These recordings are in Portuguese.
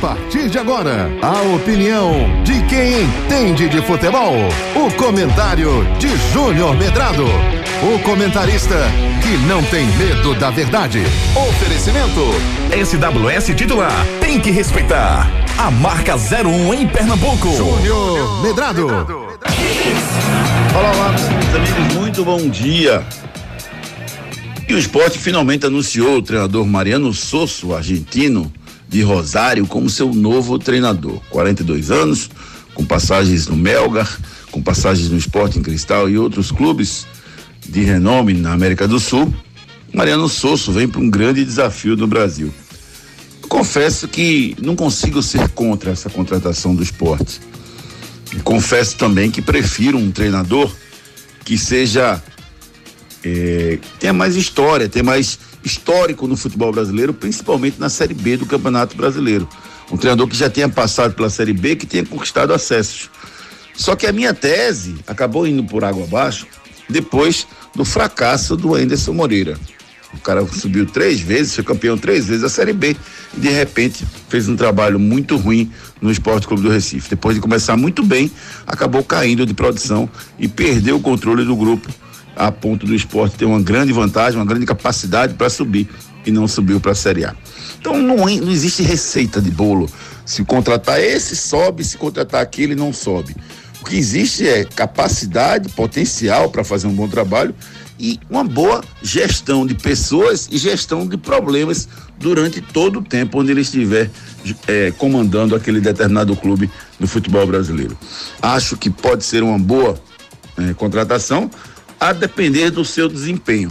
partir de agora, a opinião de quem entende de futebol. O comentário de Júnior Medrado. O comentarista que não tem medo da verdade. Oferecimento: SWS titular. Tem que respeitar. A marca 01 em Pernambuco. Júnior Medrado. Olá, olá, meus amigos, muito bom dia. E o esporte finalmente anunciou o treinador Mariano Sosso, argentino, de Rosário, como seu novo treinador. 42 anos, com passagens no Melgar, com passagens no Sporting Cristal e outros clubes de renome na América do Sul. Mariano Sosso vem para um grande desafio no Brasil. confesso que não consigo ser contra essa contratação do esporte. confesso também que prefiro um treinador que seja é, tenha mais história, tenha mais histórico no futebol brasileiro, principalmente na Série B do Campeonato Brasileiro. Um treinador que já tenha passado pela Série B, que tenha conquistado acessos. Só que a minha tese acabou indo por água abaixo depois do fracasso do Anderson Moreira. O cara subiu três vezes, foi campeão três vezes da Série B e de repente fez um trabalho muito ruim no Esporte Clube do Recife. Depois de começar muito bem, acabou caindo de produção e perdeu o controle do grupo a ponto do esporte ter uma grande vantagem, uma grande capacidade para subir e não subiu para a Série A. Então não, não existe receita de bolo. Se contratar esse, sobe, se contratar aquele, não sobe. O que existe é capacidade, potencial para fazer um bom trabalho e uma boa gestão de pessoas e gestão de problemas durante todo o tempo onde ele estiver é, comandando aquele determinado clube no futebol brasileiro. Acho que pode ser uma boa é, contratação, a depender do seu desempenho.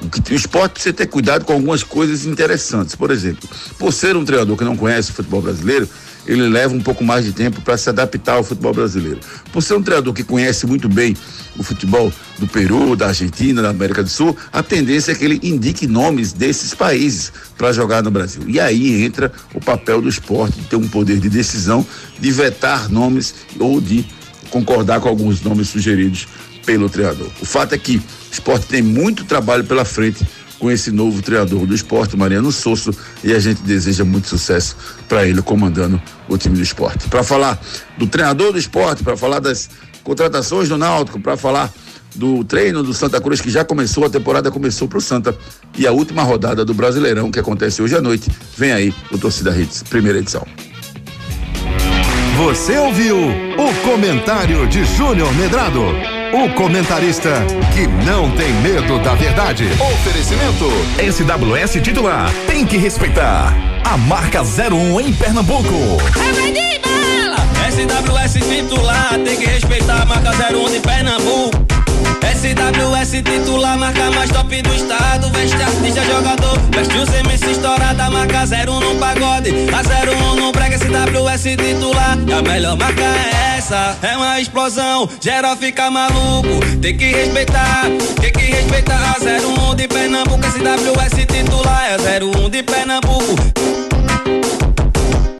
O esporte precisa ter cuidado com algumas coisas interessantes. Por exemplo, por ser um treinador que não conhece o futebol brasileiro, ele leva um pouco mais de tempo para se adaptar ao futebol brasileiro. Por ser um treinador que conhece muito bem o futebol do Peru, da Argentina, da América do Sul, a tendência é que ele indique nomes desses países para jogar no Brasil. E aí entra o papel do esporte de ter um poder de decisão, de vetar nomes ou de concordar com alguns nomes sugeridos pelo treinador. O fato é que o esporte tem muito trabalho pela frente com esse novo treinador do esporte, Mariano Sosso, e a gente deseja muito sucesso para ele comandando o time do esporte. Para falar do treinador do esporte, para falar das contratações do Náutico, para falar do treino do Santa Cruz que já começou, a temporada começou para o Santa e a última rodada do Brasileirão que acontece hoje à noite. Vem aí o Torcida Hits, primeira edição. Você ouviu o comentário de Júnior Medrado. O comentarista que não tem medo da verdade. Oferecimento SWS titular. Tem que respeitar. A marca 01 em Pernambuco. SWS titular. Tem que respeitar a marca 01 de Pernambuco. SWS titular, marca mais top do estado. Veste artista, jogador. Veste os MC estourada, marca 01 no pagode. A 01 no brega, SWS titular. E a melhor marca é É uma explosão, geral fica maluco. Tem que respeitar, tem que respeitar. A 01 de Pernambuco, SWS titular. É 01 de Pernambuco.